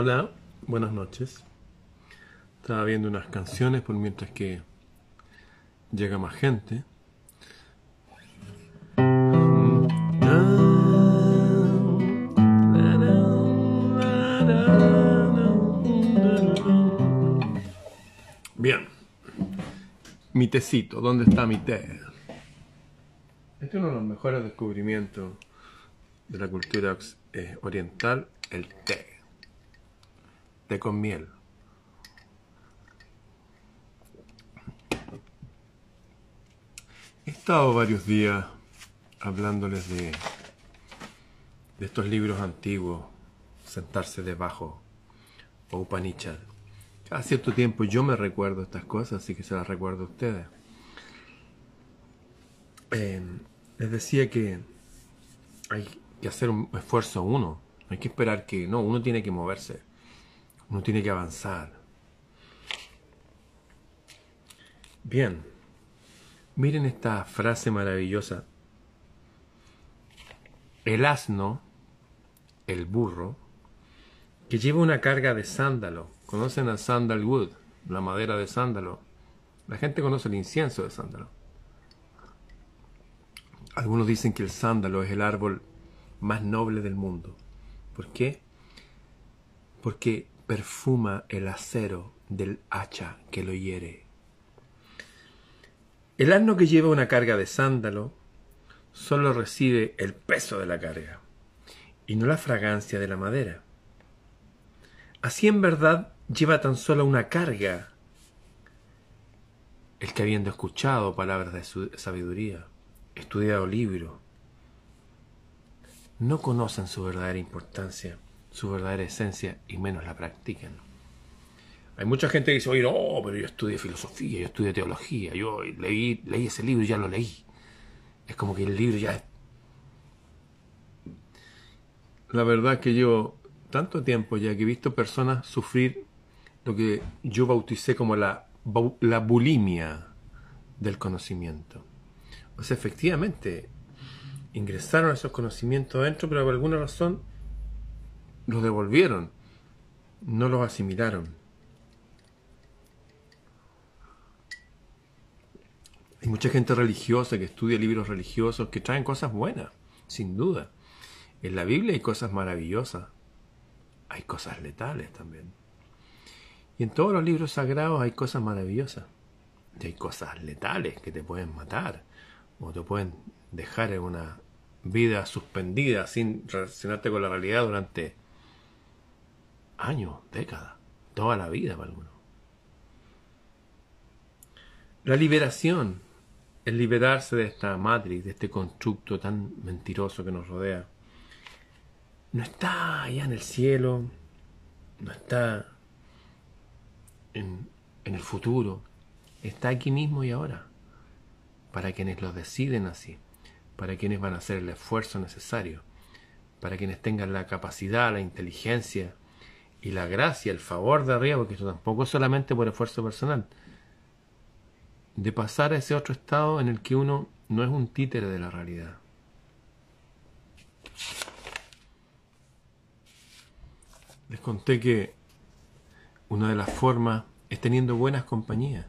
Hola, buenas noches. Estaba viendo unas canciones por mientras que llega más gente. Bien. Mi tecito, ¿dónde está mi té? Este es uno de los mejores descubrimientos de la cultura eh, oriental, el té. Té con miel. He estado varios días hablándoles de, de estos libros antiguos, sentarse debajo, o Upanishad. Cada cierto tiempo yo me recuerdo estas cosas, así que se las recuerdo a ustedes. Eh, les decía que hay que hacer un esfuerzo uno, hay que esperar que, no, uno tiene que moverse, uno tiene que avanzar. Bien, miren esta frase maravillosa. El asno, el burro, que lleva una carga de sándalo. ¿Conocen a sandalwood, la madera de sándalo? La gente conoce el incienso de sándalo. Algunos dicen que el sándalo es el árbol más noble del mundo. ¿Por qué? Porque perfuma el acero del hacha que lo hiere. El asno que lleva una carga de sándalo solo recibe el peso de la carga y no la fragancia de la madera. Así en verdad lleva tan solo una carga el que habiendo escuchado palabras de su sabiduría, estudiado libros, no conocen su verdadera importancia, su verdadera esencia y menos la practican. Hay mucha gente que dice, oye, no, pero yo estudié filosofía, yo estudié teología, yo leí, leí ese libro y ya lo leí. Es como que el libro ya. La verdad es que llevo tanto tiempo ya que he visto personas sufrir lo que yo bauticé como la, la bulimia del conocimiento. O sea, efectivamente, ingresaron esos conocimientos adentro, pero por alguna razón los devolvieron, no los asimilaron. Hay mucha gente religiosa que estudia libros religiosos que traen cosas buenas, sin duda. En la Biblia hay cosas maravillosas, hay cosas letales también. Y en todos los libros sagrados hay cosas maravillosas. Y hay cosas letales que te pueden matar o te pueden dejar en una vida suspendida sin relacionarte con la realidad durante años, décadas, toda la vida para algunos. La liberación, el liberarse de esta matriz, de este constructo tan mentiroso que nos rodea, no está allá en el cielo, no está en, en el futuro, está aquí mismo y ahora, para quienes lo deciden así para quienes van a hacer el esfuerzo necesario, para quienes tengan la capacidad, la inteligencia y la gracia, el favor de arriba, porque esto tampoco es solamente por esfuerzo personal, de pasar a ese otro estado en el que uno no es un títere de la realidad. Les conté que una de las formas es teniendo buenas compañías.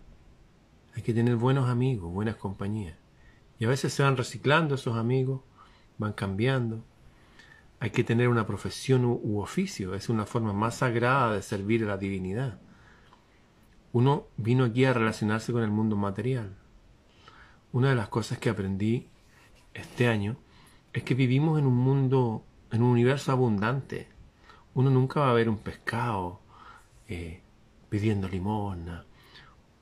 Hay que tener buenos amigos, buenas compañías. Y a veces se van reciclando esos amigos, van cambiando. Hay que tener una profesión u, oficio, es una forma más sagrada de servir a la divinidad. Uno vino aquí a relacionarse con el mundo material. Una de las cosas que aprendí este año es que vivimos en un mundo, en un universo abundante. Uno nunca va a ver un pescado eh, pidiendo limosna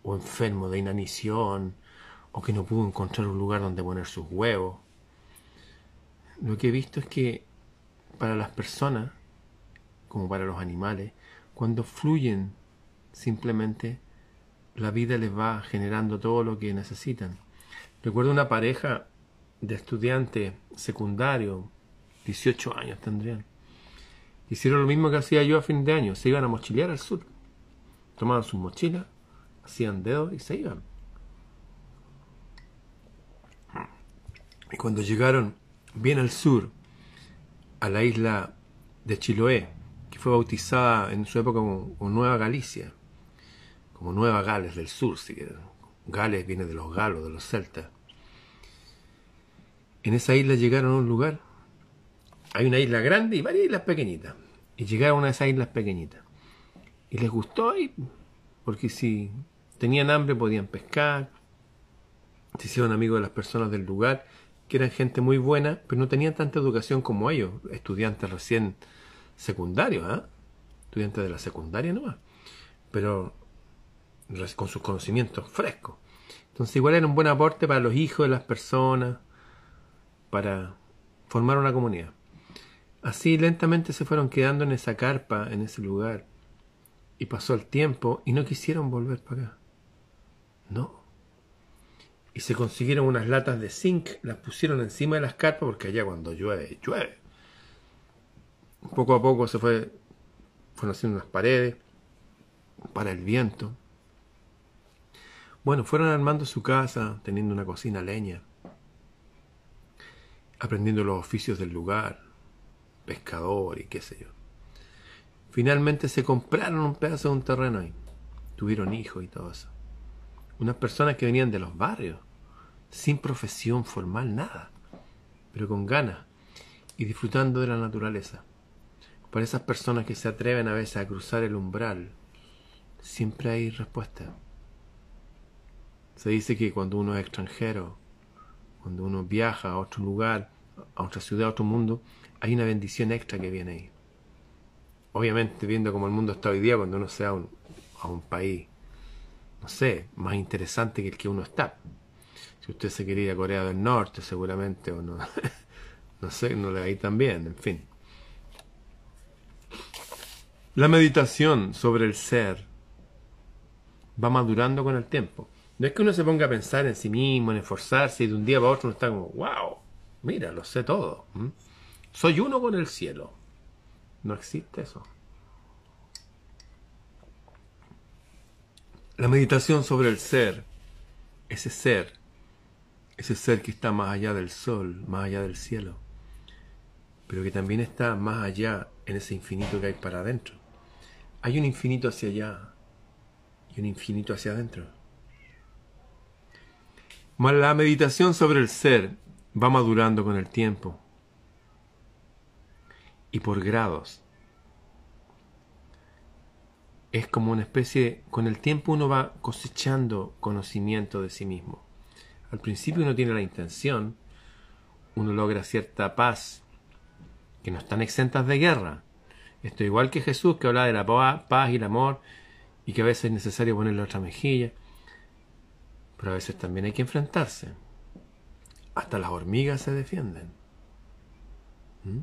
o enfermo de inanición o que no pudo encontrar un lugar donde poner sus huevos. Lo que he visto es que para las personas, como para los animales, cuando fluyen simplemente, la vida les va generando todo lo que necesitan. Recuerdo una pareja de estudiantes secundarios, 18 años tendrían. Hicieron lo mismo que hacía yo a fin de año, se iban a mochilear al sur. Tomaban sus mochilas, hacían dedos y se iban. Y cuando llegaron bien al sur, a la isla de Chiloé, que fue bautizada en su época como, Nueva Galicia, como Nueva Gales del Sur, si Gales viene de los galos, de los celtas. En esa isla llegaron a un lugar, hay una isla grande y varias islas pequeñitas, y llegaron a esas islas pequeñitas. Y les gustó ahí, porque si tenían hambre podían pescar, se hicieron amigos de las personas del lugar, que eran gente muy buena, pero no tenían tanta educación como ellos, estudiantes recién secundarios, ¿ah? estudiantes de la secundaria nomás, pero con sus conocimientos frescos. Entonces igual era un buen aporte para los hijos de las personas, para formar una comunidad. Así lentamente se fueron quedando en esa carpa, en ese lugar, y pasó el tiempo y no quisieron volver para acá. No. Y se consiguieron unas latas de zinc, las pusieron encima de las carpas porque allá cuando llueve, llueve. Poco a poco se fue, fueron haciendo unas paredes para el viento. Bueno, fueron armando su casa, teniendo una cocina leña, aprendiendo los oficios del lugar, pescador y qué sé yo. Finalmente se compraron un pedazo de un terreno ahí. Tuvieron hijos y todo eso. Unas personas que venían de los barrios, sin profesión formal, nada, pero con ganas y disfrutando de la naturaleza. Para esas personas que se atreven a veces a cruzar el umbral, siempre hay respuesta. Se dice que cuando uno es extranjero, cuando uno viaja a otro lugar, a otra ciudad, a otro mundo, hay una bendición extra que viene ahí. Obviamente, viendo cómo el mundo está hoy día, cuando uno sea a un país, no sé, más interesante que el que uno está. Si usted se quería Corea del Norte, seguramente, o no, no sé, no le va a en fin. La meditación sobre el ser va madurando con el tiempo. No es que uno se ponga a pensar en sí mismo, en esforzarse y de un día para otro uno está como, wow, mira, lo sé todo. Soy uno con el cielo. No existe eso. La meditación sobre el ser, ese ser, ese ser que está más allá del sol, más allá del cielo, pero que también está más allá en ese infinito que hay para adentro. Hay un infinito hacia allá y un infinito hacia adentro. La meditación sobre el ser va madurando con el tiempo y por grados. Es como una especie, con el tiempo uno va cosechando conocimiento de sí mismo. Al principio uno tiene la intención, uno logra cierta paz, que no están exentas de guerra, esto igual que Jesús que habla de la paz y el amor y que a veces es necesario ponerle otra mejilla. Pero a veces también hay que enfrentarse. Hasta las hormigas se defienden. ¿Mm?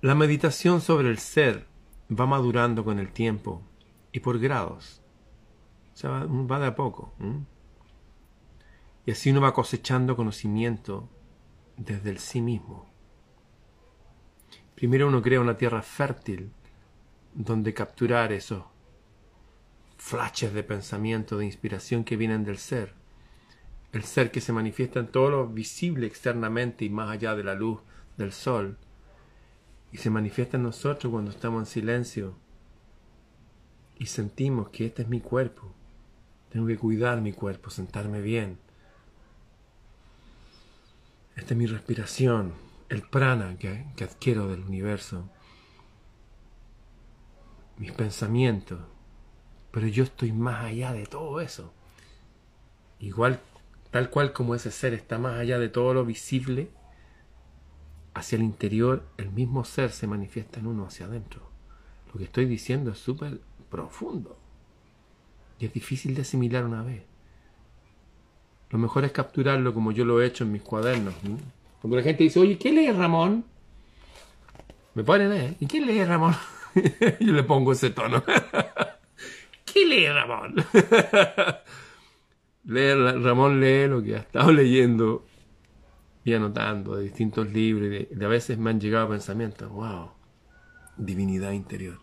La meditación sobre el ser va madurando con el tiempo y por grados. O sea, va, de a poco. Y así uno va cosechando conocimiento desde el sí mismo. Primero uno crea una tierra fértil donde capturar esos flashes de pensamiento, de inspiración que vienen del ser. El ser que se manifiesta en todo lo visible externamente y más allá de la luz del sol. Y se manifiesta en nosotros cuando estamos en silencio y sentimos que este es mi cuerpo. Tengo que cuidar mi cuerpo, sentarme bien. Esta es mi respiración el prana que, adquiero del universo, mis pensamientos, pero yo estoy más allá de todo eso. Igual, tal cual como ese ser está más allá de todo lo visible, hacia el interior el mismo ser se manifiesta en uno hacia adentro. Lo que estoy diciendo es súper profundo y es difícil de asimilar una vez. Lo mejor es capturarlo como yo lo he hecho en mis cuadernos. Cuando la gente dice, oye, ¿qué lee Ramón? Me ponen, ¿eh? ¿Y qué lee Ramón? Yo le pongo ese tono. ¿Qué lee Ramón? Ramón lee lo que ha estado leyendo y anotando de distintos libros de, a veces me han llegado pensamientos, wow, divinidad interior.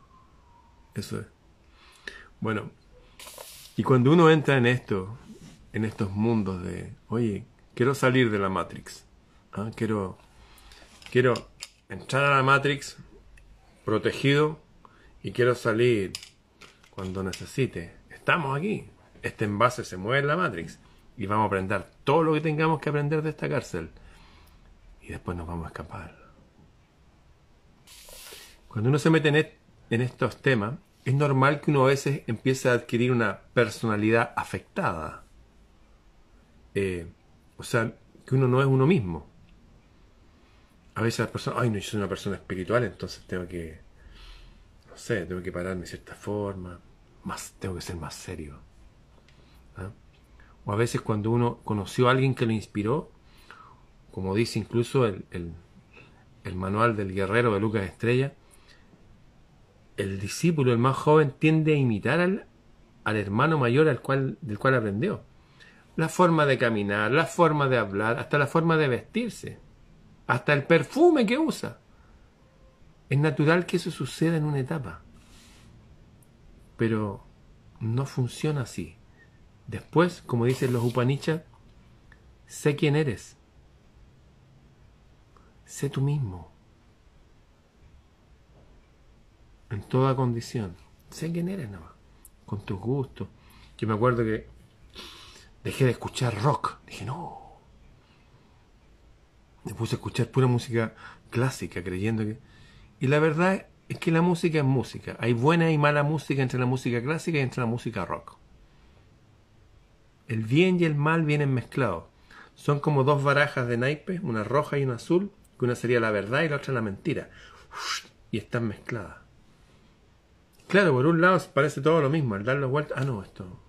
Eso es. Bueno, y cuando uno entra en esto, en estos mundos de, oye, quiero salir de la Matrix, quiero, quiero entrar a la Matrix protegido y quiero salir cuando necesite. Estamos aquí. Este envase se mueve en la Matrix y vamos a aprender todo lo que tengamos que aprender de esta cárcel y después nos vamos a escapar. Cuando uno se mete en, en estos temas, es normal que uno a veces empiece a adquirir una personalidad afectada. Eh, o sea, que uno no es uno mismo. A veces las personas, ay, no, yo soy una persona espiritual, entonces tengo que, no sé, tengo que pararme de cierta forma, más, tengo que ser más serio. ¿ah? O a veces cuando uno conoció a alguien que lo inspiró, como dice incluso el, el manual del guerrero de Lucas Estrella, el discípulo, el más joven, tiende a imitar al, al hermano mayor al cual, del cual aprendió. La forma de caminar, la forma de hablar, hasta la forma de vestirse, hasta el perfume que usa. Es natural que eso suceda en una etapa. Pero no funciona así. Después, como dicen los Upanishads, sé quién eres. Sé tú mismo. en toda condición. Sé quién eres nomás, con tus gustos. Yo me acuerdo que dejé de escuchar rock. Dije, no. Me puse a escuchar pura música clásica, creyendo que... Y la verdad es que la música es música. Hay buena y mala música entre la música clásica y entre la música rock. El bien y el mal vienen mezclados. Son como dos barajas de naipes, una roja y una azul, que una sería la verdad y la otra la mentira. Y están mezcladas. Claro, por un lado parece todo lo mismo, al darle vuelta, ah no, esto,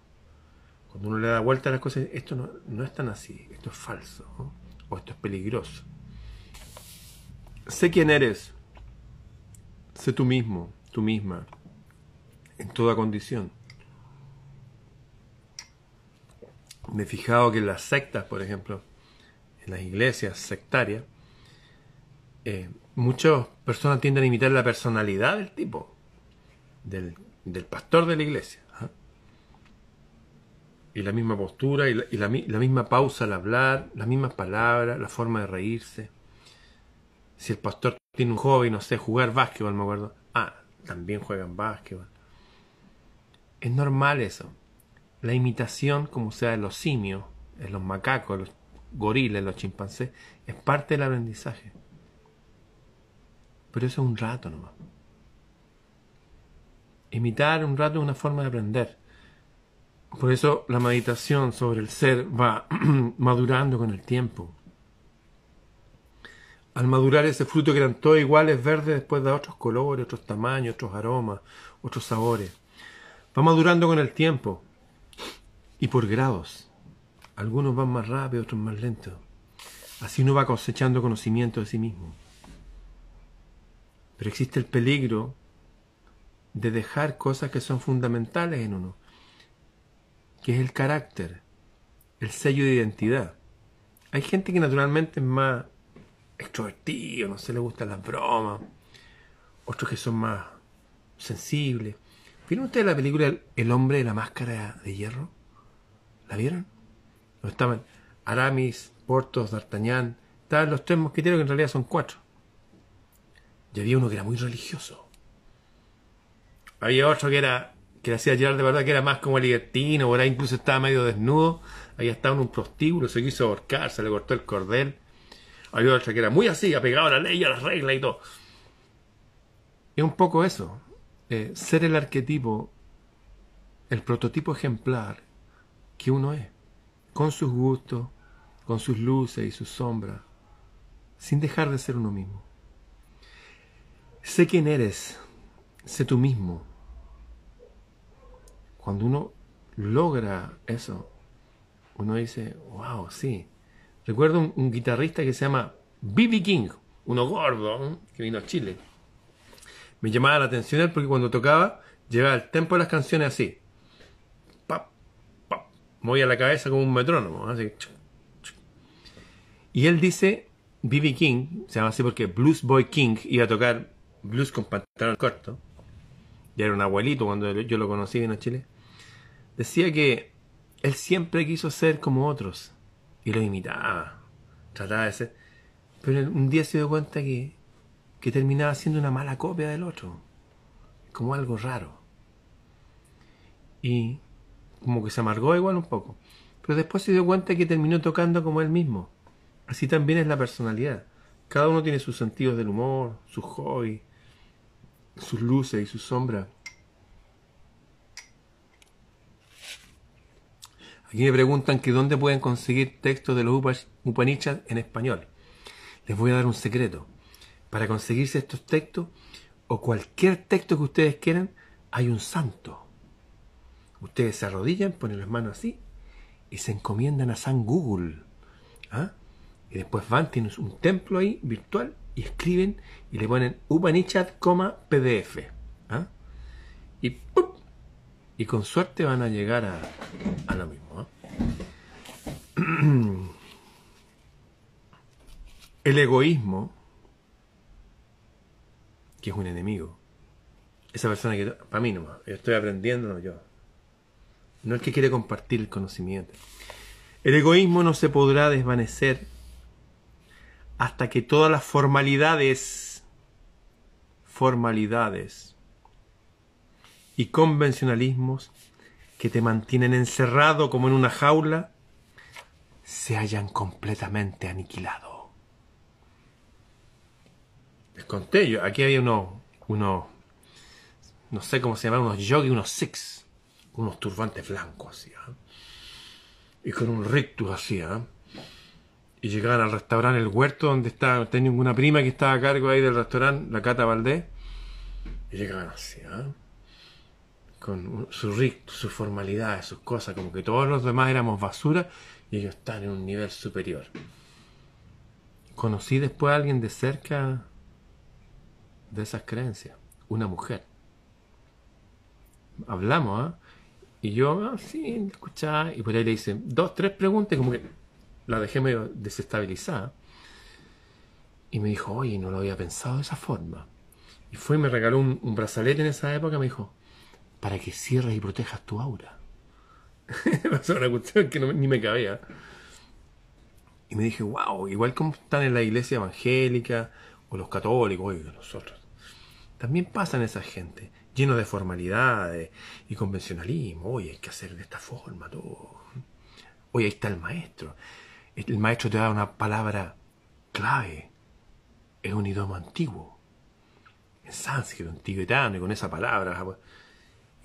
cuando uno le da vuelta a las cosas, esto no, no es tan así, esto es falso, o esto es peligroso. Sé quién eres, sé tú mismo, tú misma, en toda condición. Me he fijado que en las sectas, por ejemplo, en las iglesias sectarias, eh, muchas personas tienden a imitar la personalidad del tipo del, pastor de la iglesia. Y la misma postura, y, la, misma pausa al hablar, las mismas palabras, la forma de reírse. Si el pastor tiene un hobby, no sé, jugar básquetbol, me acuerdo. Ah, también juegan básquetbol. Es normal eso. La imitación, como sea en los simios, en los macacos, los gorilas, los chimpancés, es parte del aprendizaje. Pero eso es un rato nomás. Imitar un rato es una forma de aprender. Por eso la meditación sobre el ser va madurando con el tiempo. Al madurar ese fruto que eran todos iguales, verdes, después da otros colores, otros tamaños, otros aromas, otros sabores. Va madurando con el tiempo y por grados. Algunos van más rápido, otros más lentos. Así uno va cosechando conocimiento de sí mismo. Pero existe el peligro de dejar cosas que son fundamentales en uno, que es el carácter, el sello de identidad. Hay gente que naturalmente es más extrovertido, no se le gustan las bromas, otros que son más sensibles. ¿Vieron ustedes la película El hombre de la máscara de hierro? ¿La vieron? No estaban Aramis, Portos, D'Artagnan, estaban los tres mosquiteros que en realidad son cuatro. Y había uno que era muy religioso había otro que era que le hacía llevar de verdad que era más como libertino, ahora incluso estaba medio desnudo, había estado en un prostíbulo, se quiso ahorcar, se le cortó el cordel. Había otro que era muy así, apegado a la ley, a las reglas y todo. Es un poco eso, eh, ser el arquetipo, el prototipo ejemplar que uno es, con sus gustos, con sus luces y sus sombras, sin dejar de ser uno mismo. Sé quién eres, sé tú mismo. Cuando uno logra eso, uno dice, wow, sí. Recuerdo un, guitarrista que se llama B.B. King, uno gordo, que vino a Chile. Me llamaba la atención él porque cuando tocaba, llevaba el tempo de las canciones así. Pap, pap, movía la cabeza como un metrónomo, así. Y él dice, B.B. King, se llama así porque Blues Boy King iba a tocar blues con pantalón corto ya era un abuelito cuando yo lo conocí en Chile, decía que él siempre quiso ser como otros y lo imitaba, trataba de ser, pero un día se dio cuenta que, que terminaba siendo una mala copia del otro, como algo raro. Y como que se amargó igual un poco, pero después se dio cuenta que terminó tocando como él mismo. Así también es la personalidad. Cada uno tiene sus sentidos del humor, sus hobbies, sus luces y sus sombras. Aquí me preguntan que dónde pueden conseguir textos de los Upanishads en español. Les voy a dar un secreto. Para conseguirse estos textos, o cualquier texto que ustedes quieran, hay un santo. Ustedes se arrodillan, ponen las manos así y se encomiendan a San Google. ¿ah? Y después van, tienen un templo ahí virtual y escriben y le ponen Upanishad, PDF. ¿ah? Y ¡pum! Y con suerte van a llegar a, a lo mismo. El egoísmo, que es un enemigo, esa persona que, para mí nomás, yo estoy aprendiendo, yo, no el que quiere compartir el conocimiento. El egoísmo no se podrá desvanecer hasta que todas las formalidades, formalidades y convencionalismos que te mantienen encerrado como en una jaula se hayan completamente aniquilado. Les conté yo, aquí había unos, uno, no sé cómo se llaman, unos yogis, unos six, unos turbantes blancos así, ¿ah? y con un rictus así, ¿ah? y llegaban al restaurante El Huerto, donde estaba, tenía una prima que estaba a cargo ahí del restaurante, la Cata Valdés, y llegaban así, ¿ah? Con su rictus, su formalidad, sus cosas, como que todos los demás éramos basura y ellos están en un nivel superior. Conocí después a alguien de cerca de esas creencias, una mujer. Hablamos, ¿ah? Y yo, ah, sí, escuchaba, y por ahí le hice dos, tres preguntas, como que la dejé medio desestabilizada. Y me dijo, oye, no lo había pensado de esa forma. Y fue y me regaló un, brazalete en esa época, me dijo, para que cierres y protejas tu aura. Pasó una cuestión que ni me cabía. Y me dije, wow, igual como están en la iglesia evangélica, o los católicos, oye, nosotros. También pasan esa gente lleno de formalidades y convencionalismo. Oye, hay que hacer de esta forma todo. Oye, ahí está el maestro. El maestro te da una palabra clave. Es un idioma antiguo. En sánscrito, en tibetano, y con esa palabra.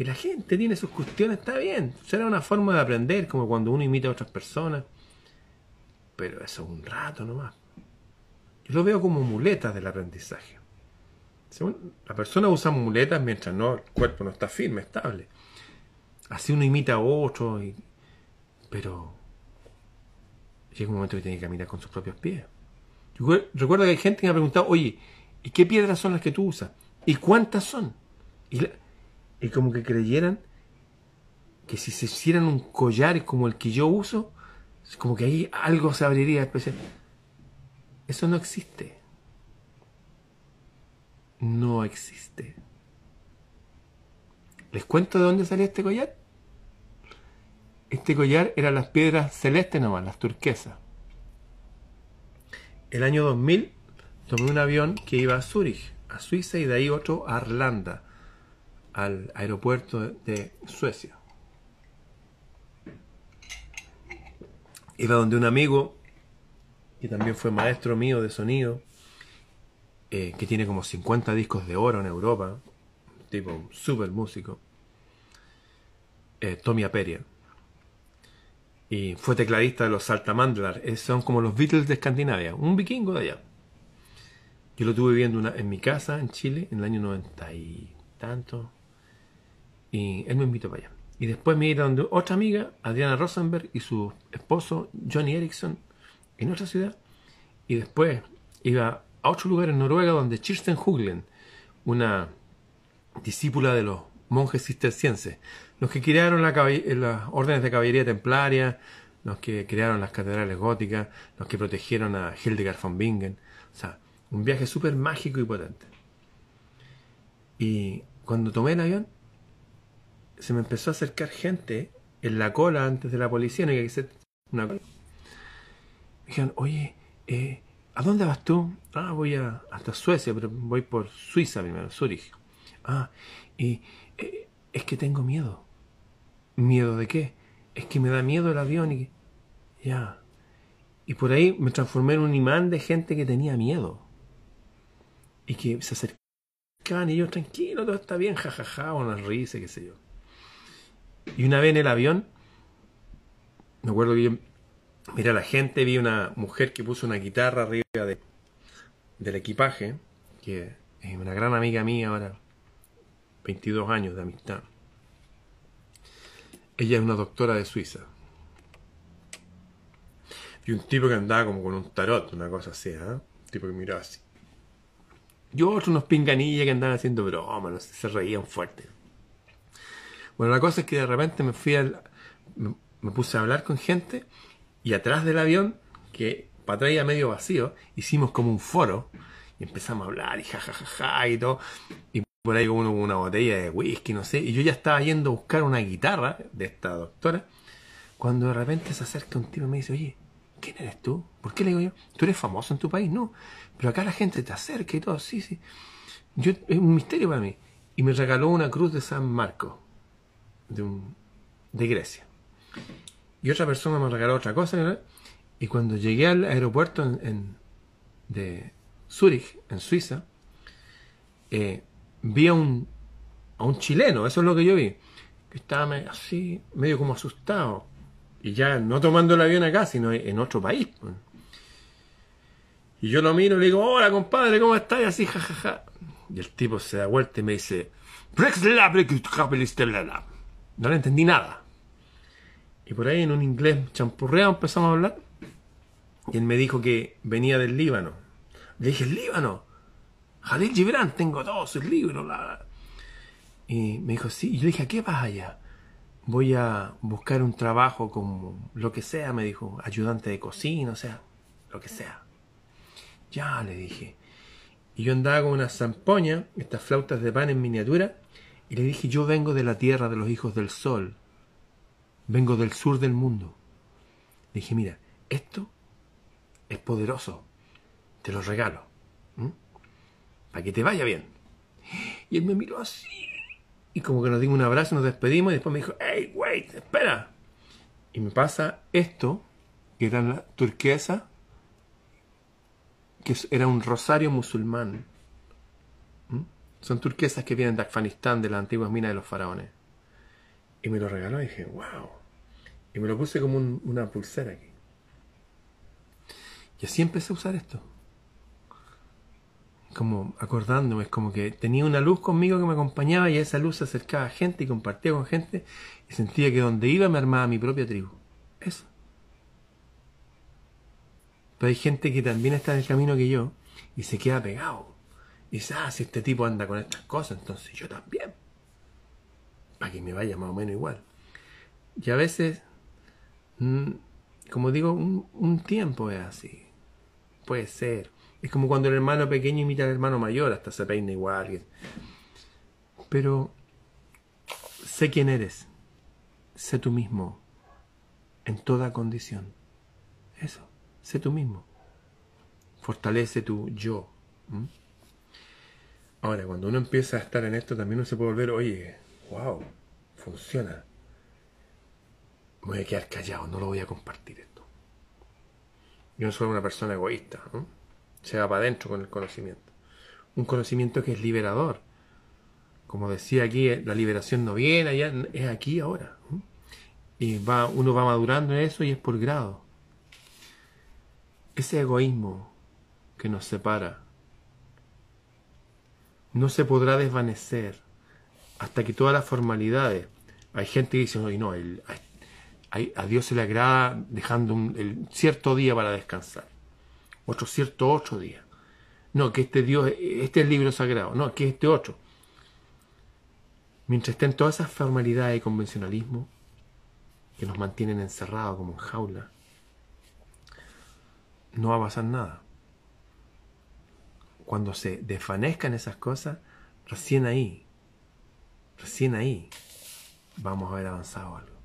Y la gente tiene sus cuestiones, está bien. Será una forma de aprender, como cuando uno imita a otras personas. Pero eso es un rato nomás. Yo lo veo como muletas del aprendizaje la persona usa muletas mientras no, el cuerpo no está firme, estable. Así uno imita a otro, pero llega un momento que tiene que caminar con sus propios pies. recuerdo que hay gente que me ha preguntado, oye, ¿y qué piedras son las que tú usas? ¿Y cuántas son? Y, y como que creyeran que si se hicieran un collar como el que yo uso, como que ahí algo se abriría especial. Eso no existe no existe. ¿Les cuento de dónde salió este collar? Este collar eran las piedras celestes nomás, las turquesas. El año 2000 tomé un avión que iba a Zúrich, a Suiza, y de ahí otro a Arlanda, al aeropuerto de Suecia. Iba donde un amigo, que también fue maestro mío de sonido, eh, que tiene como 50 discos de oro en Europa, tipo super músico, eh, Tommy Aperia. Y fue tecladista de los Saltamandlar, eh, son como los Beatles de Escandinavia, un vikingo de allá. Yo lo tuve viviendo una, en mi casa en Chile en el año 90 y tanto. Y él me invitó para allá. Y después me iba donde otra amiga, Adriana Rosenberg, y su esposo, Johnny Erickson, en otra ciudad. Y después iba a otro lugar en Noruega donde Kirsten Huglen, una discípula de los monjes cistercienses, los que crearon las órdenes de caballería templaria, los que crearon las catedrales góticas, los que protegieron a Hildegard von Bingen. O sea, un viaje súper mágico y potente. Y cuando tomé el avión, se me empezó a acercar gente en la cola antes de la policía, no hay que hacer una cola. Me dijeron, oye, eh, ¿A dónde vas tú? Ah, voy a, hasta Suecia, pero voy por Suiza primero, Zurich. Ah, y eh, es que tengo miedo. ¿Miedo de qué? Es que me da miedo el avión y... Ya. Y por ahí me transformé en un imán de gente que tenía miedo. Y que se acercaban y yo, tranquilo, todo está bien, jajaja, una risa, qué sé yo. Y una vez en el avión, me acuerdo que yo a la gente, vi una mujer que puso una guitarra arriba de, del equipaje, que es una gran amiga mía ahora, 22 años de amistad. Ella es una doctora de Suiza. Y un tipo que andaba como con un tarot, una cosa así, ¿eh? Un tipo que miraba así. Y otros unos pinganillas que andaban haciendo bromas, no sé, se reían fuerte. Bueno, la cosa es que de repente me fui al. Me, puse a hablar con gente y atrás del avión, que para atrás medio vacío, hicimos como un foro y empezamos a hablar y jajajaja y todo. Y por ahí uno una botella de whisky, no sé. Y yo ya estaba yendo a buscar una guitarra de esta doctora. Cuando de repente se acerca un tipo y me dice, oye, ¿quién eres tú? ¿Por qué le digo yo? ¿Tú eres famoso en tu país? No. Pero acá la gente te acerca y todo, sí, sí. Yo, es un misterio para mí. Y me regaló una cruz de San Marco, de, un, de Grecia. Y otra persona me regaló otra cosa. Y cuando llegué al aeropuerto en, de Zurich, en Suiza, eh, vi a un, a un chileno, eso es lo que yo vi, que estaba así, medio como asustado y ya no tomando el avión acá, sino en otro país. Pues. Y yo lo miro y le digo, hola compadre, ¿cómo estás? Y así, jajaja. Y el tipo se da vuelta y me dice, no le entendí nada. Y por ahí en un inglés champurreado empezamos a hablar. Y él me dijo que venía del Líbano. Le dije, ¿el Líbano? Jalil Gibran, tengo todos sus libros. Y me dijo, sí. Y yo dije, ¿a qué vas allá? voy a buscar un trabajo como lo que sea, me dijo, ayudante de cocina, o sea, lo que sea. Ya, le dije. Y yo andaba con una zampoña, estas flautas de pan en miniatura, y le dije, yo vengo de la tierra de los hijos del sol, vengo del sur del mundo. Le dije, mira, esto es poderoso, te lo regalo, para que te vaya bien. Y él me miró así, y como que nos dimos un abrazo, nos despedimos y después me dijo, hey, wait, espera. Y me pasa esto, que era la turquesa, que era un rosario musulmán. Son turquesas que vienen de Afganistán, de las antiguas minas de los faraones. Y me lo regaló y dije, wow. Y me lo puse como una pulsera aquí. Y así empecé a usar esto como acordándome, es como que tenía una luz conmigo que me acompañaba y esa luz se acercaba a gente y compartía con gente y sentía que donde iba me armaba mi propia tribu. Eso. Pero hay gente que también está en el camino que yo y se queda pegado. Y dice, ah, si este tipo anda con estas cosas, entonces yo también. Para que me vaya más o menos igual. Y a veces, mm, como digo, un, un tiempo es así. Puede ser es como cuando el hermano pequeño imita al hermano mayor, hasta se peina igual. Pero sé quién eres. Sé tú mismo. En toda condición. Eso. Sé tú mismo. Fortalece tu yo. Ahora, cuando uno empieza a estar en esto, también uno se puede volver, oye, wow, funciona. voy a quedar callado, no lo voy a compartir esto. Yo no soy una persona egoísta. ¿no? se va para adentro con el conocimiento. Un conocimiento que es liberador. Como decía aquí, la liberación no viene allá, es aquí ahora. Y va, uno va madurando en eso y es por grado. Ese egoísmo que nos separa no se podrá desvanecer hasta que todas las formalidades. Hay gente que dice, no, no el, a, Dios se le agrada dejando un cierto día para descansar otro cierto otro día. No, que este Dios, este es el libro sagrado, no, que este otro. Mientras estén todas esas formalidades y convencionalismo que nos mantienen encerrados como en jaula, no va a pasar nada. Cuando se desvanezcan esas cosas, recién ahí, recién ahí, vamos a haber avanzado algo.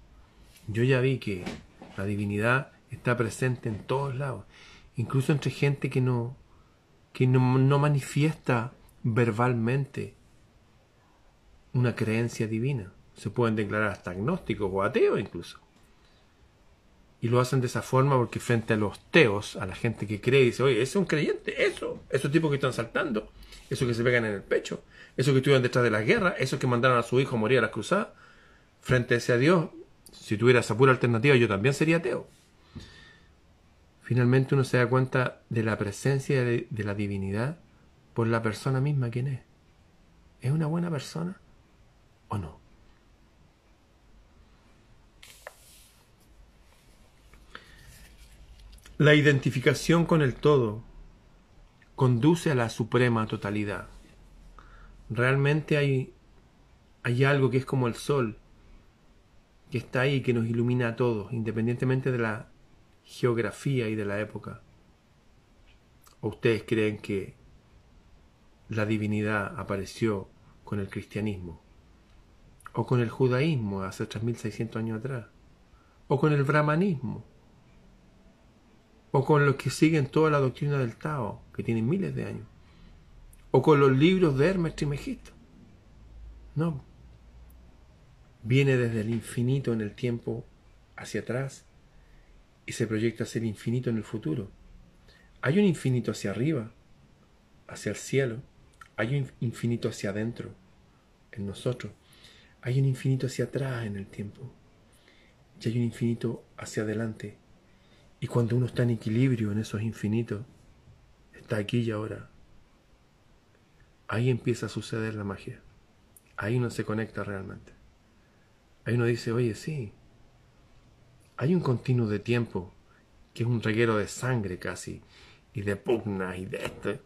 Yo ya vi que la divinidad está presente en todos lados incluso entre gente que no, que no, no manifiesta verbalmente una creencia divina. Se pueden declarar hasta agnósticos o ateos incluso. Y lo hacen de esa forma porque frente a los teos, a la gente que cree, dice, oye, ese es un creyente, eso, esos tipos que están saltando, esos que se pegan en el pecho, esos que estuvieron detrás de la guerra, esos que mandaron a su hijo a morir a las cruzadas, frente a ese Dios, si tuviera esa pura alternativa, yo también sería ateo. Finalmente uno se da cuenta de la presencia de, de la divinidad por la persona misma quien es. ¿Es una buena persona o no? La identificación con el todo conduce a la suprema totalidad. Realmente hay, hay algo que es como el sol, que está ahí, que nos ilumina a todos, independientemente de la geografía y de la época. ¿O ustedes creen que la divinidad apareció con el cristianismo? ¿O con el judaísmo hace 3600 años atrás? ¿O con el brahmanismo? O con los que siguen toda la doctrina del Tao, que tienen miles de años, o con los libros de Hermes Trismegisto. No. Viene desde el infinito en el tiempo hacia atrás y se proyecta hacia el infinito en el futuro. Hay un infinito hacia arriba, hacia el cielo, hay un infinito hacia adentro, en nosotros, hay un infinito hacia atrás en el tiempo, y hay un infinito hacia adelante y cuando uno está en equilibrio en esos infinitos, está aquí y ahora, ahí empieza a suceder la magia. Ahí uno se conecta realmente. Ahí uno dice, oye, sí, hay un continuo de tiempo que es un reguero de sangre casi, y de pugnas y de este.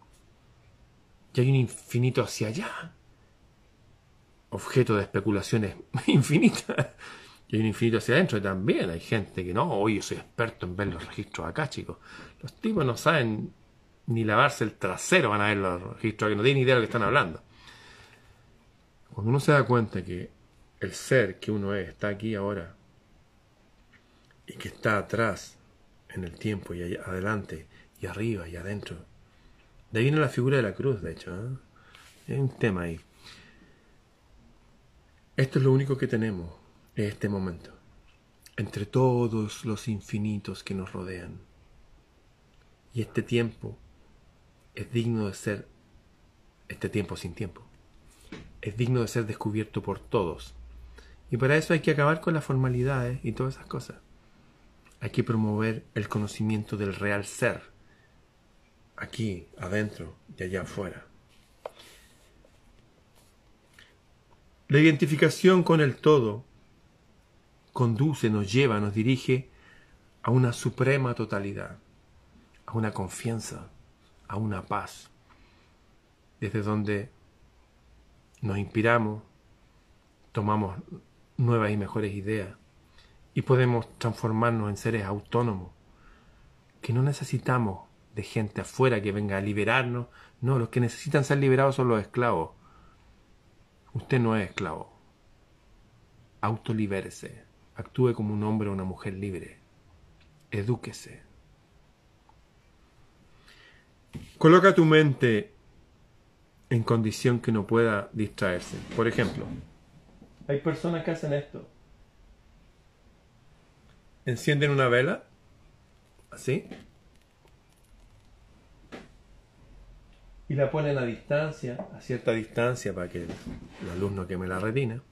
Y hay un infinito hacia allá, objeto de especulaciones infinitas. Y hay un infinito hacia adentro y también hay gente que no, hoy yo soy experto en ver los registros acá, chicos. Los tipos no saben ni lavarse el trasero, van a ver los registros, que no tienen ni idea de lo que están hablando. Cuando uno se da cuenta que el ser que uno es está aquí ahora y que está atrás en el tiempo y adelante y arriba y adentro, de ahí viene la figura de la cruz, de hecho. ¿eh? Hay un tema ahí. Esto es lo único que tenemos este momento, entre todos los infinitos que nos rodean. Y este tiempo es digno de ser, este tiempo sin tiempo, es digno de ser descubierto por todos. Y para eso hay que acabar con las formalidades y todas esas cosas. Hay que promover el conocimiento del real ser, aquí, adentro y allá afuera. La identificación con el todo conduce, nos lleva, nos dirige a una suprema totalidad, a una confianza, a una paz, desde donde nos inspiramos, tomamos nuevas y mejores ideas y podemos transformarnos en seres autónomos, que no necesitamos de gente afuera que venga a liberarnos, no, los que necesitan ser liberados son los esclavos. Usted no es esclavo. Autolibérese. Actúe como un hombre o una mujer libre. Edúquese. Coloca tu mente en condición que no pueda distraerse. Por ejemplo, hay personas que hacen esto. Encienden una vela, así, y la ponen a distancia, a cierta distancia para que la luz no queme la retina.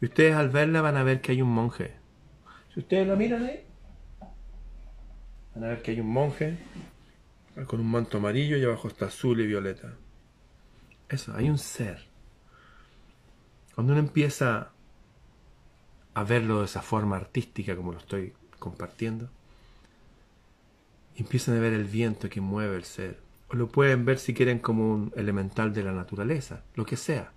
Y ustedes al verla van a ver que hay un monje. Si ustedes la miran ahí, van a ver que hay un monje con un manto amarillo y abajo está azul y violeta. Eso, hay un ser. Cuando uno empieza a verlo de esa forma artística como lo estoy compartiendo, empiezan a ver el viento que mueve el ser. O lo pueden ver si quieren como un elemental de la naturaleza, lo que sea.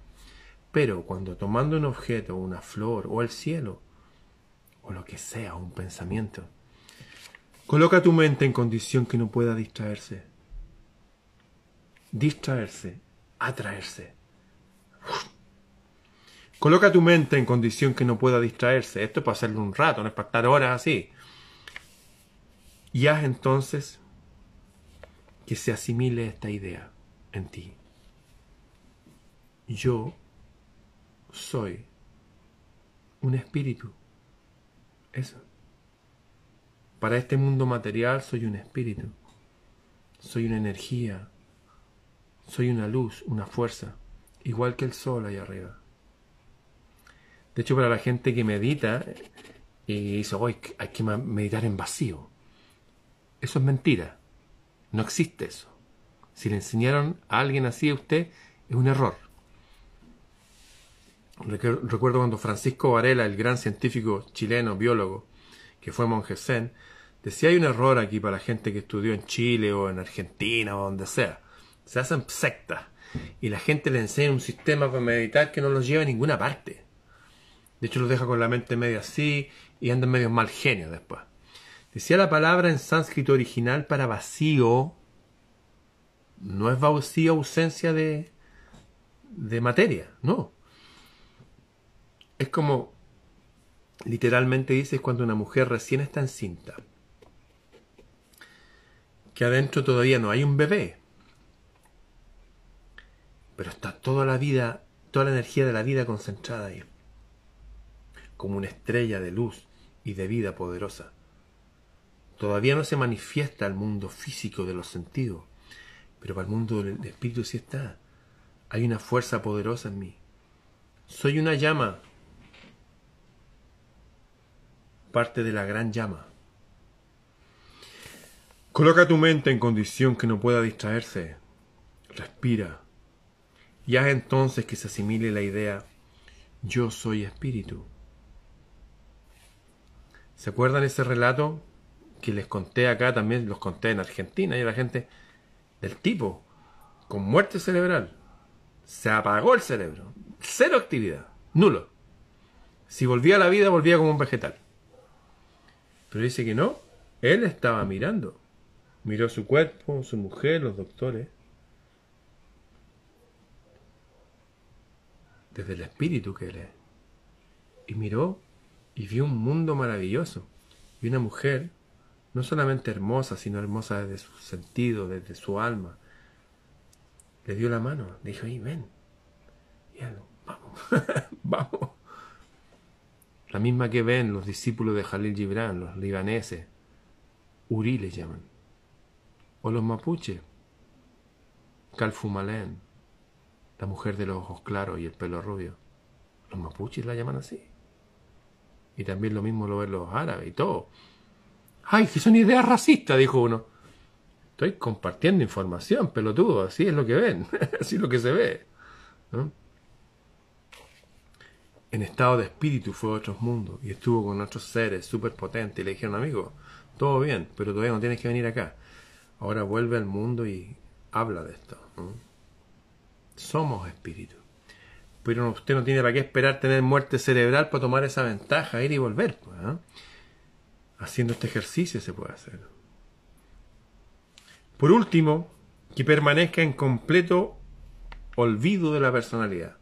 Pero cuando tomando un objeto, una flor o el cielo, o lo que sea, un pensamiento, coloca tu mente en condición que no pueda distraerse. Distraerse, atraerse. Coloca tu mente en condición que no pueda distraerse. Esto es para hacerlo un rato, no es para estar horas así. Y haz entonces que se asimile esta idea en ti. Yo soy un espíritu. Eso. Para este mundo material soy un espíritu. Soy una energía. Soy una luz, una fuerza. Igual que el sol ahí arriba. De hecho, para la gente que medita y dice, hoy hay que meditar en vacío. Eso es mentira. No existe eso. Si le enseñaron a alguien así a usted, es un error. Recuerdo cuando Francisco Varela, el gran científico chileno, biólogo, que fue monje zen, decía hay un error aquí para la gente que estudió en Chile o en Argentina o donde sea. Se hacen sectas y la gente le enseña un sistema para meditar que no los lleva a ninguna parte. De hecho, los deja con la mente media así y andan medio mal genio después. Decía la palabra en sánscrito original para vacío. No es vacío ausencia de, de materia, no. Es como, literalmente dice, cuando una mujer recién está encinta. Que adentro todavía no hay un bebé. Pero está toda la vida, toda la energía de la vida concentrada ahí como una estrella de luz y de vida poderosa. Todavía no se manifiesta el mundo físico de los sentidos, pero para el mundo del espíritu sí está. Hay una fuerza poderosa en mí. Soy una llama, parte de la gran llama. Coloca tu mente en condición que no pueda distraerse. Respira. Y haz entonces que se asimile la idea yo soy espíritu. ¿Se acuerdan ese relato que les conté acá? También los conté en Argentina y la gente del tipo con muerte cerebral. Se apagó el cerebro. Cero actividad. Nulo. Si volvía a la vida, volvía como un vegetal. Pero dice que no. Él estaba mirando. Miró su cuerpo, su mujer, los doctores. Desde el espíritu que él es. Y miró y vio un mundo maravilloso y una mujer no solamente hermosa, sino hermosa desde su sentido, desde su alma. Le dio la mano, dijo, ahí ven, y vamos, vamos. La misma que ven los discípulos de Jalil Gibran, los libaneses, Uri le llaman, o los mapuches, Calfumalén, la mujer de los ojos claros y el pelo rubio. Los mapuches la llaman así. Y también lo mismo lo ven los árabes y todo. ¡Ay, que son ideas racistas! dijo uno. Estoy compartiendo información, pelotudo. Así es lo que ven. así es lo que se ve. En estado de espíritu fue a otros mundos y estuvo con otros seres súper potentes y le dijeron, amigo, todo bien, pero todavía no tienes que venir acá. Ahora vuelve al mundo y habla de esto. Somos espíritu pero usted no tiene para qué esperar tener muerte cerebral para tomar esa ventaja, ir y volver. Pues, ¿ah? Haciendo este ejercicio se puede hacer. Por último, que permanezca en completo olvido de la personalidad.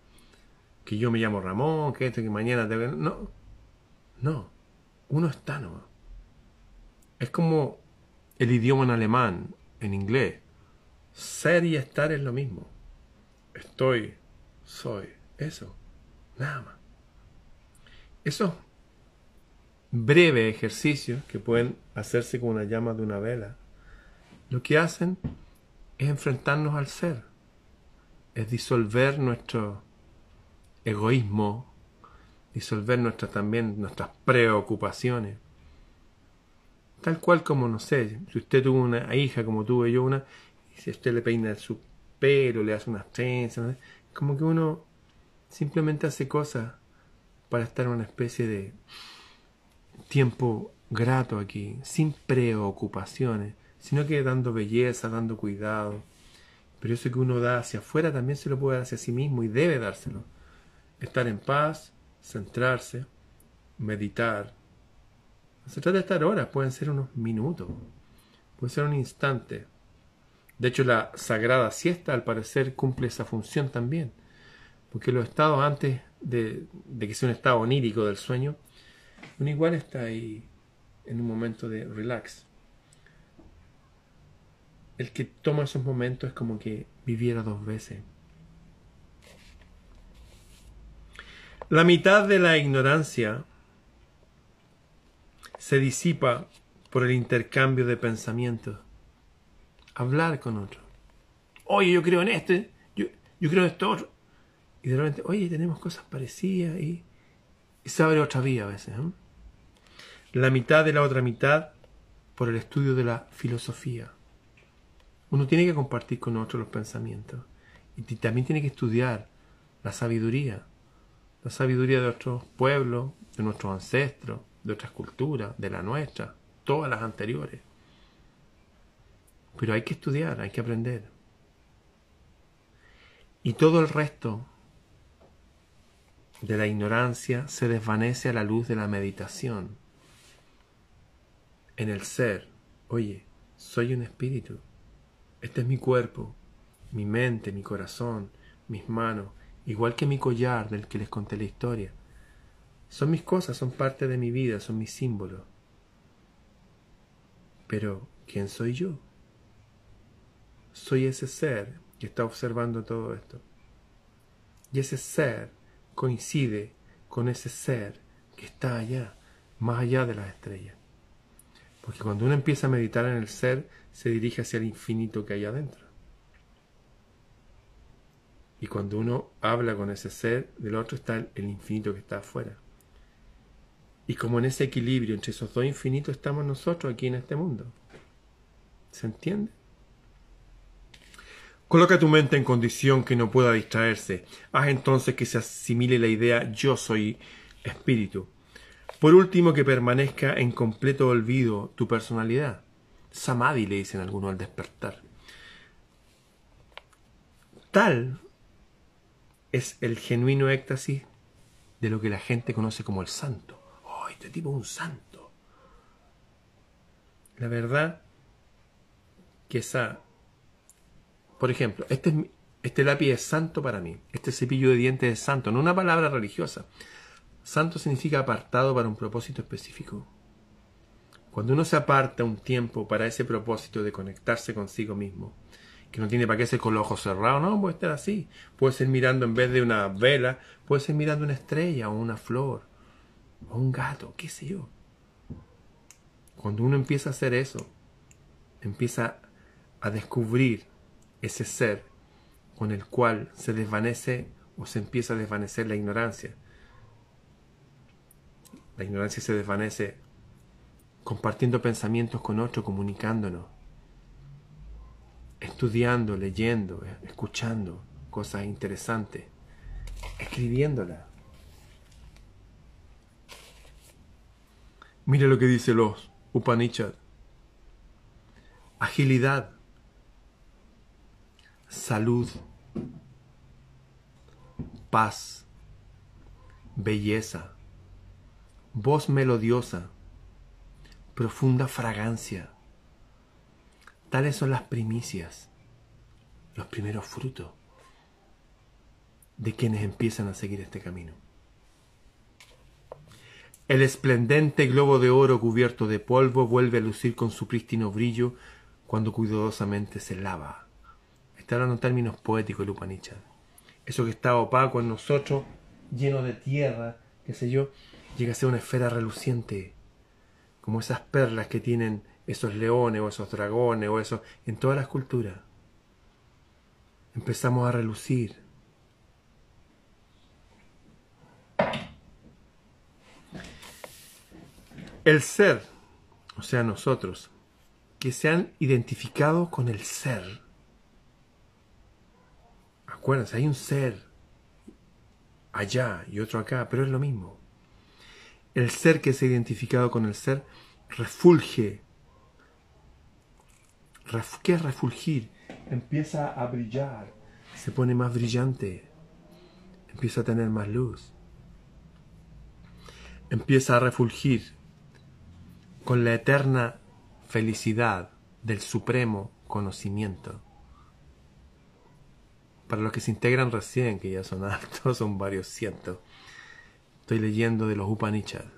Que yo me llamo Ramón, que este, que mañana te... No, no, uno está nomás. Es como el idioma en alemán, en inglés. Ser y estar es lo mismo. Estoy, soy. Eso, nada más. Esos breves ejercicios que pueden hacerse con una llama de una vela, lo que hacen es enfrentarnos al ser, es disolver nuestro egoísmo, disolver nuestras también nuestras preocupaciones. Tal cual como, no sé, si usted tuvo una hija como tuve yo una, y si usted le peina su pelo, le hace unas trenzas, como que uno Simplemente hace cosas para estar en una especie de tiempo grato aquí, sin preocupaciones, sino que dando belleza, dando cuidado. Pero eso que uno da hacia afuera también se lo puede dar hacia sí mismo y debe dárselo. Estar en paz, centrarse, meditar. se trata de estar horas, pueden ser unos minutos, puede ser un instante. De hecho, la sagrada siesta al parecer cumple esa función también porque los estados antes de, que sea un estado onírico del sueño, uno igual está ahí en un momento de relax. el que toma esos momentos es como que viviera dos veces. La mitad de la ignorancia se disipa por el intercambio de pensamientos. Hablar con otro. Oye, yo creo en este, yo, yo creo en esto otro. Y de repente, oye, tenemos cosas parecidas y, se abre otra vía a veces. ¿eh? La mitad de la otra mitad por el estudio de la filosofía. Uno tiene que compartir con otros los pensamientos. Y también tiene que estudiar la sabiduría. La sabiduría de otros pueblos, de nuestros ancestros, de otras culturas, de la nuestra, todas las anteriores. Pero hay que estudiar, hay que aprender. Y todo el resto de la ignorancia se desvanece a la luz de la meditación. En el ser, oye, soy un espíritu. Este es mi cuerpo, mi mente, mi corazón, mis manos, igual que mi collar del que les conté la historia. Son mis cosas, son parte de mi vida, son mis símbolos. Pero, ¿quién soy yo? Soy ese ser que está observando todo esto. Y ese ser coincide con ese ser que está allá, más allá de las estrellas. Porque cuando uno empieza a meditar en el ser, se dirige hacia el infinito que hay adentro. Y cuando uno habla con ese ser, del otro está el infinito que está afuera. Y como en ese equilibrio entre esos dos infinitos estamos nosotros aquí en este mundo. ¿Se entiende? Coloca tu mente en condición que no pueda distraerse. Haz entonces que se asimile la idea yo soy espíritu. Por último, que permanezca en completo olvido tu personalidad. Samadhi le dicen algunos al despertar. Tal es el genuino éxtasis de lo que la gente conoce como el santo este tipo es un santo. La verdad que esa, por ejemplo, este, este lápiz es santo para mí, este cepillo de dientes es santo, no una palabra religiosa. Santo significa apartado para un propósito específico. Cuando uno se aparta un tiempo para ese propósito de conectarse consigo mismo, que no tiene para qué ser con los ojos cerrados, no, puede estar así. Puede ser mirando en vez de una vela, puede ser mirando una estrella o una flor o un gato, qué sé yo. Cuando uno empieza a hacer eso, empieza a descubrir ese ser con el cual se desvanece o se empieza a desvanecer la ignorancia. La ignorancia se desvanece compartiendo pensamientos con otro, comunicándonos, estudiando, leyendo, escuchando cosas interesantes, escribiéndolas. Mire lo que dice los Upanishad. Agilidad, salud, paz, belleza, voz melodiosa, profunda fragancia. Tales son las primicias, los primeros frutos de quienes empiezan a seguir este camino. El esplendente globo de oro cubierto de polvo vuelve a lucir con su prístino brillo cuando cuidadosamente se lava. Está hablando en términos poéticos el Upanishad. Eso que está opaco en nosotros, lleno de tierra, qué sé yo, llega a ser una esfera reluciente, como esas perlas que tienen esos leones o esos dragones o eso en todas las culturas. Empezamos a relucir, El ser, o sea, nosotros, que se han identificado con el ser. Acuérdense, hay un ser allá y otro acá, pero es lo mismo. El ser que se ha identificado con el ser refulge. ¿Qué es refulgir? Empieza a brillar, se pone más brillante, empieza a tener más luz, empieza a refulgir con la eterna felicidad del supremo conocimiento. Para los que se integran recién, que ya son altos, son varios cientos. Estoy leyendo de los Upanishads.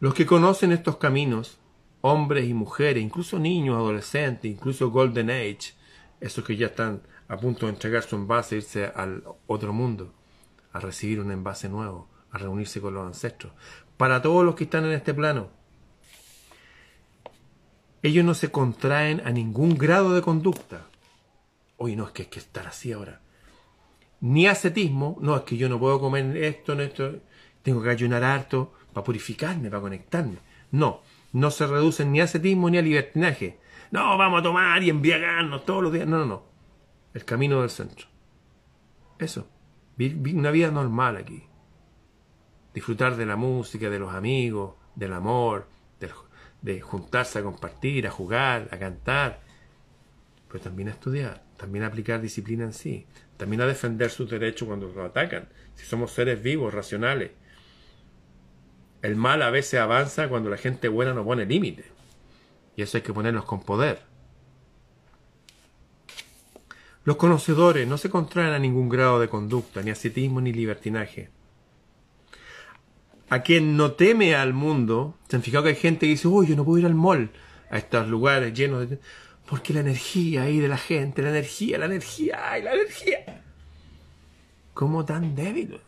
Los que conocen estos caminos hombres y mujeres, incluso niños, adolescentes, incluso Golden Age, esos que ya están a punto de entregar su envase e irse al otro mundo, a recibir un envase nuevo, a reunirse con los ancestros. Para todos los que están en este plano, ellos no se contraen a ningún grado de conducta. Oye, no, es que hay que estar así ahora. Ni ascetismo, no, es que yo no puedo comer esto, no esto, tengo que ayunar harto para purificarme, para conectarme. No, no se reducen ni a ascetismo ni a libertinaje. No, vamos a tomar y embriagarnos todos los días. No, no, no. El camino del centro. Eso. Una vida normal aquí. Disfrutar de la música, de los amigos, del amor, de juntarse a compartir, a jugar, a cantar. Pero también a estudiar, también a aplicar disciplina en sí, también a defender sus derechos cuando nos atacan. Si somos seres vivos, racionales, el mal a veces avanza cuando la gente buena no pone límite. Y eso hay que ponerlos con poder. Los conocedores no se contraen a ningún grado de conducta, ni ascetismo ni libertinaje. A quien no teme al mundo, se han fijado que hay gente que dice, uy, yo no puedo ir al mall, a estos lugares llenos de... Porque la energía ahí de la gente, la energía, la energía, ay, la energía. ¿Cómo tan débil?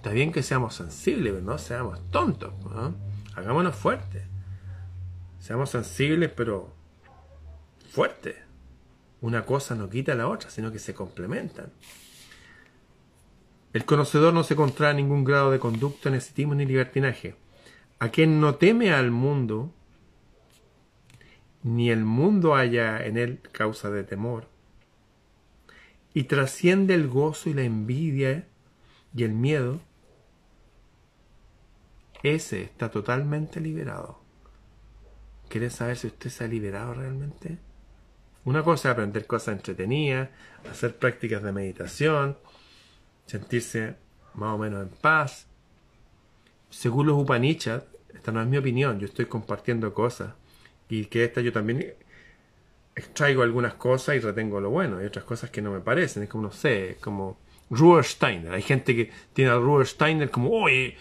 Está bien que seamos sensibles, pero no seamos tontos. Hagámonos fuertes. Seamos sensibles, pero fuertes. Una cosa no quita la otra, sino que se complementan. El conocedor no se contrae a ningún grado de conducta, necesitismo ni libertinaje. A quien no teme al mundo, ni el mundo haya en él causa de temor, y trasciende el gozo y la envidia y el miedo, ese está totalmente liberado. ¿Quieres saber si usted se ha liberado realmente? Una cosa es aprender cosas entretenidas, hacer prácticas de meditación, sentirse más o menos en paz. Según los Upanishads, esta no es mi opinión, yo estoy compartiendo cosas y que esta yo también extraigo algunas cosas y retengo lo bueno, y otras cosas que no me parecen, es como, no sé, como Ruhr. Hay gente que tiene a Ruhr como, oye,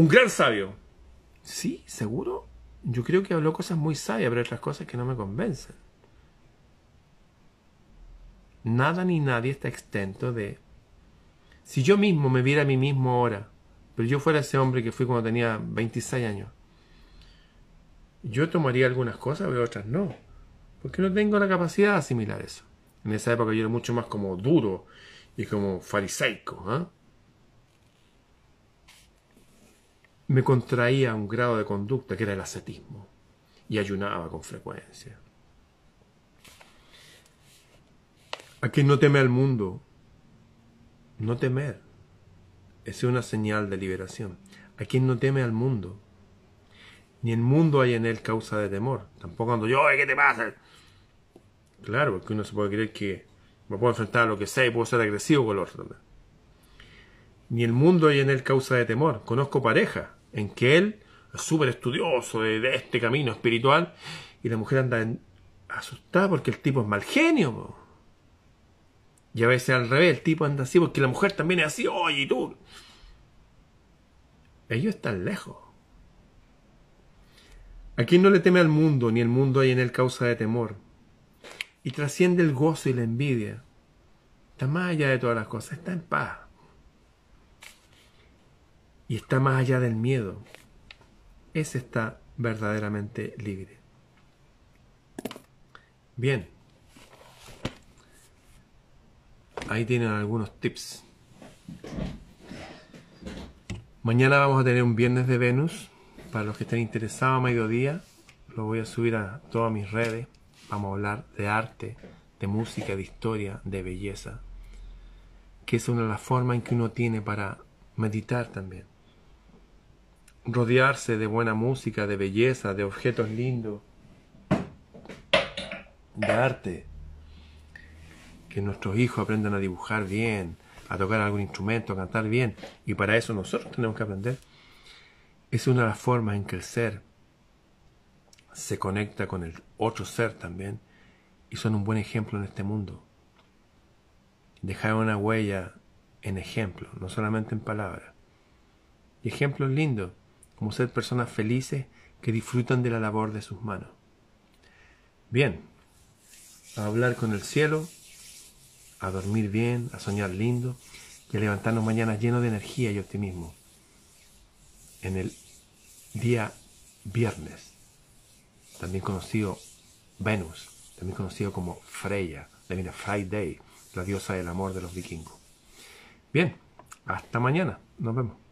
un gran sabio. Sí, seguro. Yo creo que habló cosas muy sabias, pero otras cosas que no me convencen. Nada ni nadie está exento de... Si yo mismo me viera a mí mismo ahora, pero yo fuera ese hombre que fui cuando tenía 26 años, yo tomaría algunas cosas, pero otras no. Porque no tengo la capacidad de asimilar eso. En esa época yo era mucho más como duro y como farisaico. ¿eh? Me contraía un grado de conducta que era el ascetismo y ayunaba con frecuencia. A quien no teme al mundo, no temer, es una señal de liberación. A quien no teme al mundo, ni el mundo hay en él causa de temor. Tampoco cuando yo, ¿qué te pasa? Claro, porque uno se puede creer que me puedo enfrentar a lo que sea y puedo ser agresivo con el otro Ni el mundo hay en él causa de temor. Conozco pareja en que él es súper estudioso de, este camino espiritual y la mujer anda asustada porque el tipo es mal genio. Y a veces al revés, el tipo anda así porque la mujer también es así, oye, y tú. Ellos están lejos. A quien no le teme al mundo, ni el mundo hay en él causa de temor, y trasciende el gozo y la envidia, está más allá de todas las cosas, está en paz y está más allá del miedo, ese está verdaderamente libre. Bien, ahí tienen algunos tips. Mañana vamos a tener un viernes de Venus. Para los que estén interesados a mediodía, lo voy a subir a todas mis redes. Vamos a hablar de arte, de música, de historia, de belleza, que es una de las formas en que uno tiene para meditar también rodearse de buena música, de belleza, de objetos lindos, de arte. Que nuestros hijos aprendan a dibujar bien, a tocar algún instrumento, a cantar bien. Y para eso nosotros tenemos que aprender. Es una de las formas en que el ser se conecta con el otro ser también. Y son un buen ejemplo en este mundo. Dejar una huella en ejemplo, no solamente en palabras. Y ejemplos lindos como ser personas felices que disfrutan de la labor de sus manos. Bien, a hablar con el cielo, a dormir bien, a soñar lindo y a levantarnos mañana llenos de energía y optimismo. En el día viernes, también conocido Venus, también conocido como Freya, de Friday, la diosa del amor de los vikingos. Bien, hasta mañana, nos vemos.